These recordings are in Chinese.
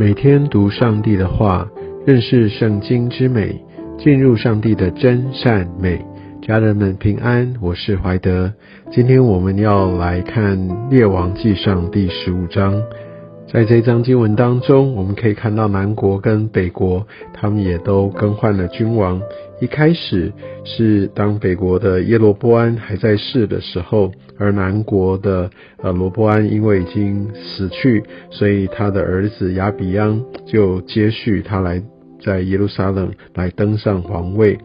每天读上帝的话，认识圣经之美，进入上帝的真善美。家人们平安，我是怀德。今天我们要来看《列王记上》第十五章。在这章经文当中，我们可以看到南国跟北国，他们也都更换了君王。一开始是当北国的耶罗波安还在世的时候，而南国的呃罗波安因为已经死去，所以他的儿子亚比央就接续他来在耶路撒冷来登上皇位。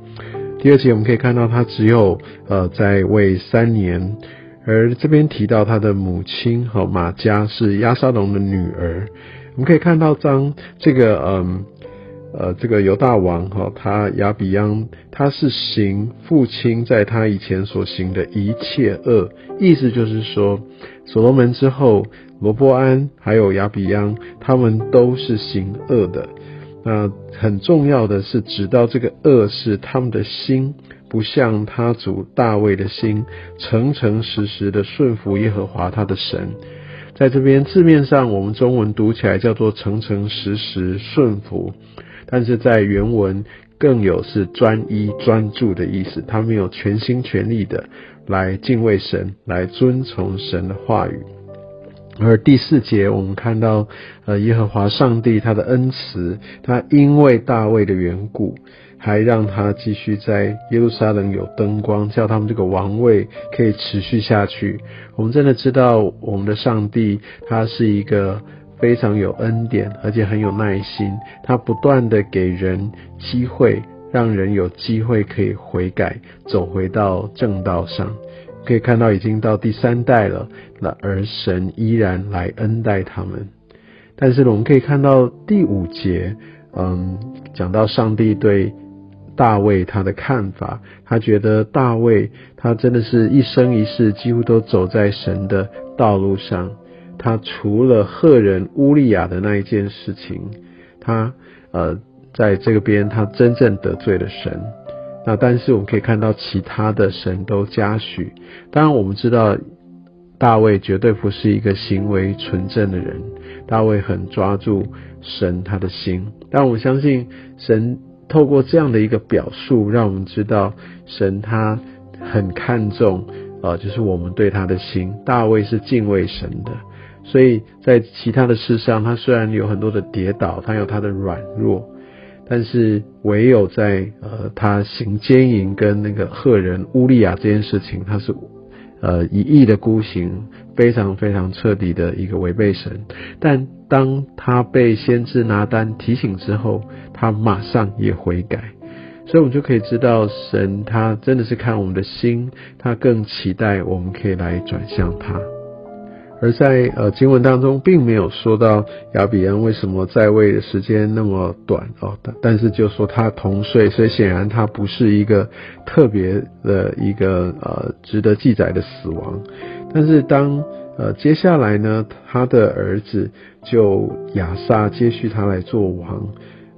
第二节我们可以看到他只有呃在位三年。而这边提到他的母亲和马加是亚沙龙的女儿，我们可以看到当这个嗯呃这个犹大王哈他亚比央他是行父亲在他以前所行的一切恶，意思就是说所罗门之后罗波安还有亚比央他们都是行恶的，那很重要的是指到这个恶是他们的心。不像他主大卫的心，诚诚实实的顺服耶和华他的神。在这边字面上，我们中文读起来叫做诚诚实实顺服，但是在原文更有是专一专注的意思。他没有全心全力的来敬畏神，来遵从神的话语。而第四节，我们看到，呃，耶和华上帝他的恩慈，他因为大卫的缘故。还让他继续在耶路撒冷有灯光，叫他们这个王位可以持续下去。我们真的知道，我们的上帝他是一个非常有恩典，而且很有耐心。他不断的给人机会，让人有机会可以悔改，走回到正道上。可以看到，已经到第三代了，那而神依然来恩待他们。但是呢我们可以看到第五节，嗯，讲到上帝对。大卫他的看法，他觉得大卫他真的是一生一世几乎都走在神的道路上。他除了赫人乌利亚的那一件事情，他呃在这个边他真正得罪了神。那但是我们可以看到其他的神都嘉许。当然我们知道大卫绝对不是一个行为纯正的人，大卫很抓住神他的心。但我相信神。透过这样的一个表述，让我们知道神他很看重啊，就是我们对他的心。大卫是敬畏神的，所以在其他的事上，他虽然有很多的跌倒，他有他的软弱，但是唯有在呃他行奸淫跟那个赫人乌利亚这件事情，他是。呃，一意的孤行，非常非常彻底的一个违背神。但当他被先知拿单提醒之后，他马上也悔改。所以，我们就可以知道，神他真的是看我们的心，他更期待我们可以来转向他。而在呃经文当中，并没有说到亚比安为什么在位的时间那么短哦，但但是就说他同岁，所以显然他不是一个特别的一个呃值得记载的死亡。但是当呃接下来呢，他的儿子就亚撒接续他来做王，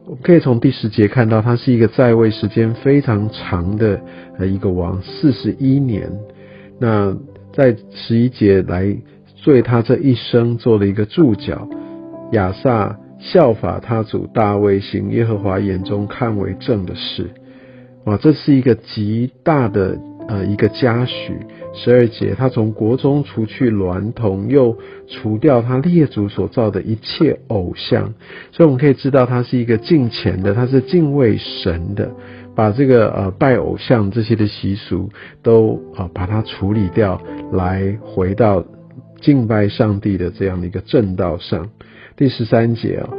我们可以从第十节看到，他是一个在位时间非常长的呃一个王，四十一年。那在十一节来。对他这一生做了一个注脚，亚萨效法他主大卫行耶和华眼中看为正的事，哇，这是一个极大的呃一个嘉许。十二节，他从国中除去娈童，又除掉他列祖所造的一切偶像，所以我们可以知道他是一个敬虔的，他是敬畏神的，把这个呃拜偶像这些的习俗都啊把它处理掉，来回到。敬拜上帝的这样的一个正道上，第十三节啊，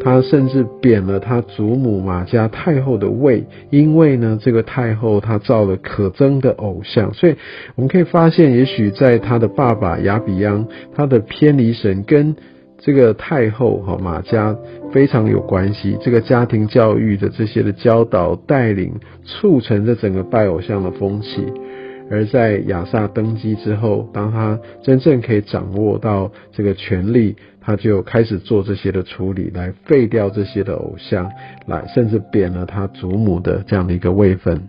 他甚至贬了他祖母马家太后的位，因为呢，这个太后她造了可憎的偶像，所以我们可以发现，也许在他的爸爸亚比央，他的偏离神跟这个太后哈马家非常有关系，这个家庭教育的这些的教导带领，促成这整个拜偶像的风气。而在亚萨登基之后，当他真正可以掌握到这个权力，他就开始做这些的处理，来废掉这些的偶像，来甚至贬了他祖母的这样的一个位分。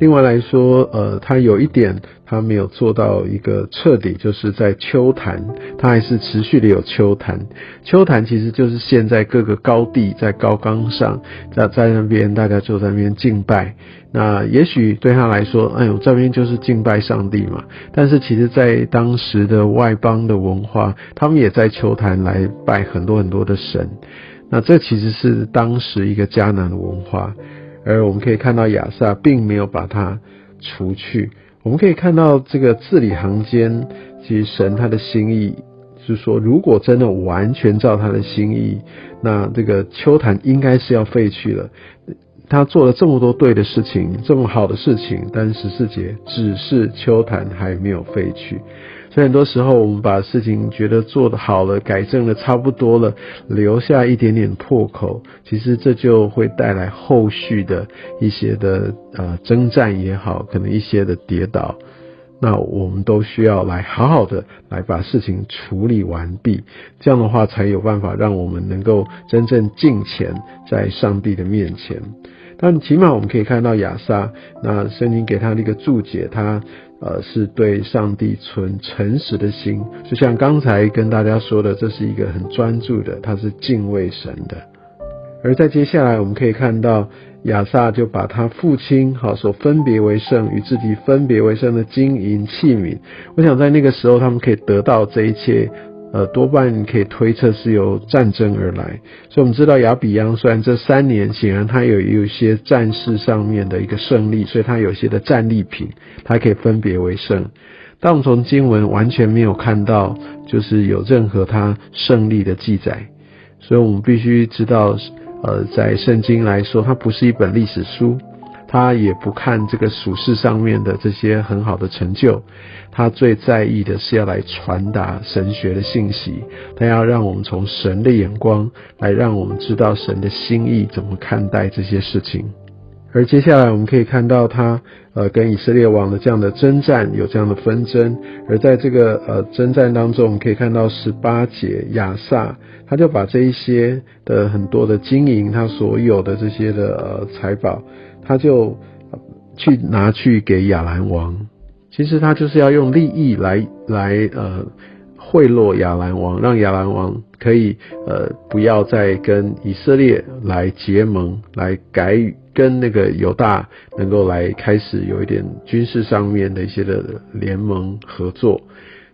另外来说，呃，他有一点他没有做到一个彻底，就是在秋坛，他还是持续的有秋坛。秋坛其实就是现在各个高地在高岗上，在在那边大家就在那边敬拜。那也许对他来说，哎呦，这边就是敬拜上帝嘛。但是其实，在当时的外邦的文化，他们也在秋坛来拜很多很多的神。那这其实是当时一个迦南的文化。而我们可以看到亚萨并没有把它除去。我们可以看到这个字里行间，其实神他的心意是说，如果真的完全照他的心意，那这个秋坛应该是要废去了。他做了这么多对的事情，这么好的事情，但十四节只是秋坛还没有废去。所以很多时候，我们把事情觉得做得好了，改正的差不多了，留下一点点破口，其实这就会带来后续的一些的呃征战也好，可能一些的跌倒。那我们都需要来好好的来把事情处理完毕，这样的话才有办法让我们能够真正敬虔在上帝的面前。但起码我们可以看到亚萨，那圣经给他的一个注解，他。呃，是对上帝存诚实的心，就像刚才跟大家说的，这是一个很专注的，他是敬畏神的。而在接下来，我们可以看到亚萨就把他父亲好所分别为圣与自己分别为圣的金银器皿，我想在那个时候，他们可以得到这一切。呃，多半可以推测是由战争而来，所以我们知道亚比央虽然这三年显然他有有一些战事上面的一个胜利，所以他有些的战利品，他可以分别为胜。但我们从经文完全没有看到，就是有任何他胜利的记载，所以我们必须知道，呃，在圣经来说，它不是一本历史书。他也不看这个属世上面的这些很好的成就，他最在意的是要来传达神学的信息，他要让我们从神的眼光来让我们知道神的心意怎么看待这些事情。而接下来我们可以看到他呃跟以色列王的这样的征战有这样的纷争，而在这个呃征战当中，我们可以看到十八节亚萨他就把这一些的很多的金银，他所有的这些的呃财宝。他就去拿去给亚兰王，其实他就是要用利益来来呃贿赂亚兰王，让亚兰王可以呃不要再跟以色列来结盟，来改跟那个犹大能够来开始有一点军事上面的一些的联盟合作，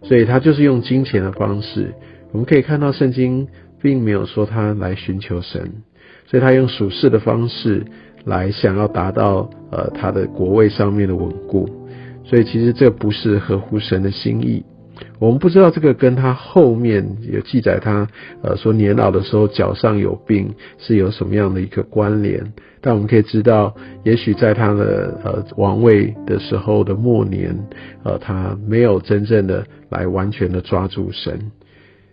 所以他就是用金钱的方式。我们可以看到圣经并没有说他来寻求神，所以他用属世的方式。来想要达到呃他的国位上面的稳固，所以其实这不是合乎神的心意。我们不知道这个跟他后面有记载他呃说年老的时候脚上有病是有什么样的一个关联，但我们可以知道，也许在他的呃王位的时候的末年，呃他没有真正的来完全的抓住神，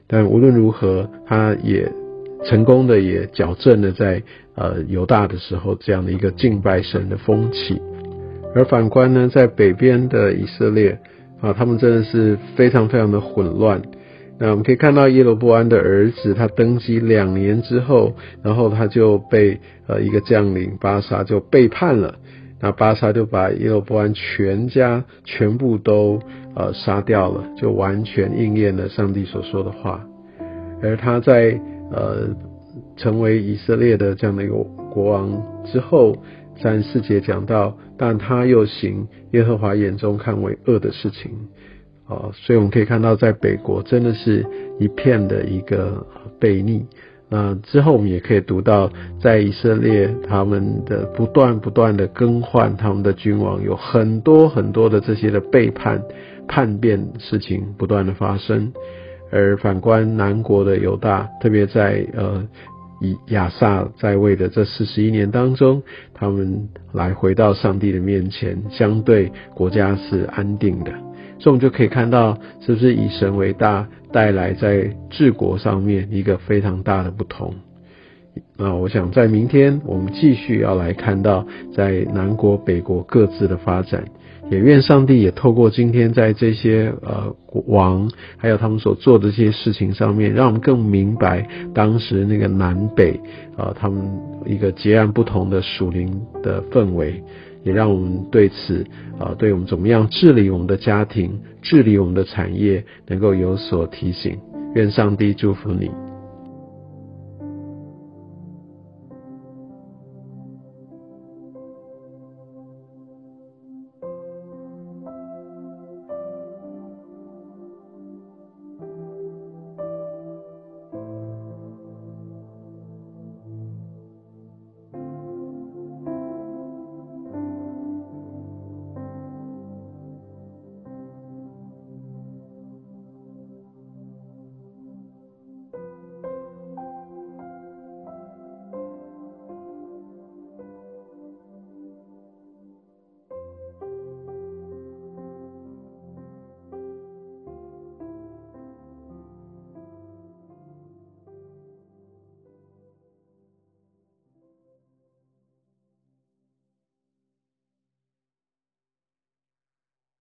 但无论如何，他也。成功的也矫正了在呃犹大的时候这样的一个敬拜神的风气，而反观呢，在北边的以色列啊，他们真的是非常非常的混乱。那我们可以看到耶罗波安的儿子，他登基两年之后，然后他就被呃一个将领巴沙就背叛了，那巴沙就把耶罗波安全家全部都呃杀掉了，就完全应验了上帝所说的话，而他在。呃，成为以色列的这样的一个国王之后，在四节讲到，但他又行耶和华眼中看为恶的事情，啊，所以我们可以看到，在北国真的是一片的一个背逆。那之后我们也可以读到，在以色列他们的不断不断的更换他们的君王，有很多很多的这些的背叛、叛变事情不断的发生。而反观南国的犹大，特别在呃以亚萨在位的这四十一年当中，他们来回到上帝的面前，相对国家是安定的。所以我们就可以看到，是不是以神为大，带来在治国上面一个非常大的不同。那我想在明天，我们继续要来看到在南国、北国各自的发展。也愿上帝也透过今天在这些呃王，还有他们所做的这些事情上面，让我们更明白当时那个南北啊，他们一个截然不同的属灵的氛围。也让我们对此啊，对我们怎么样治理我们的家庭、治理我们的产业，能够有所提醒。愿上帝祝福你。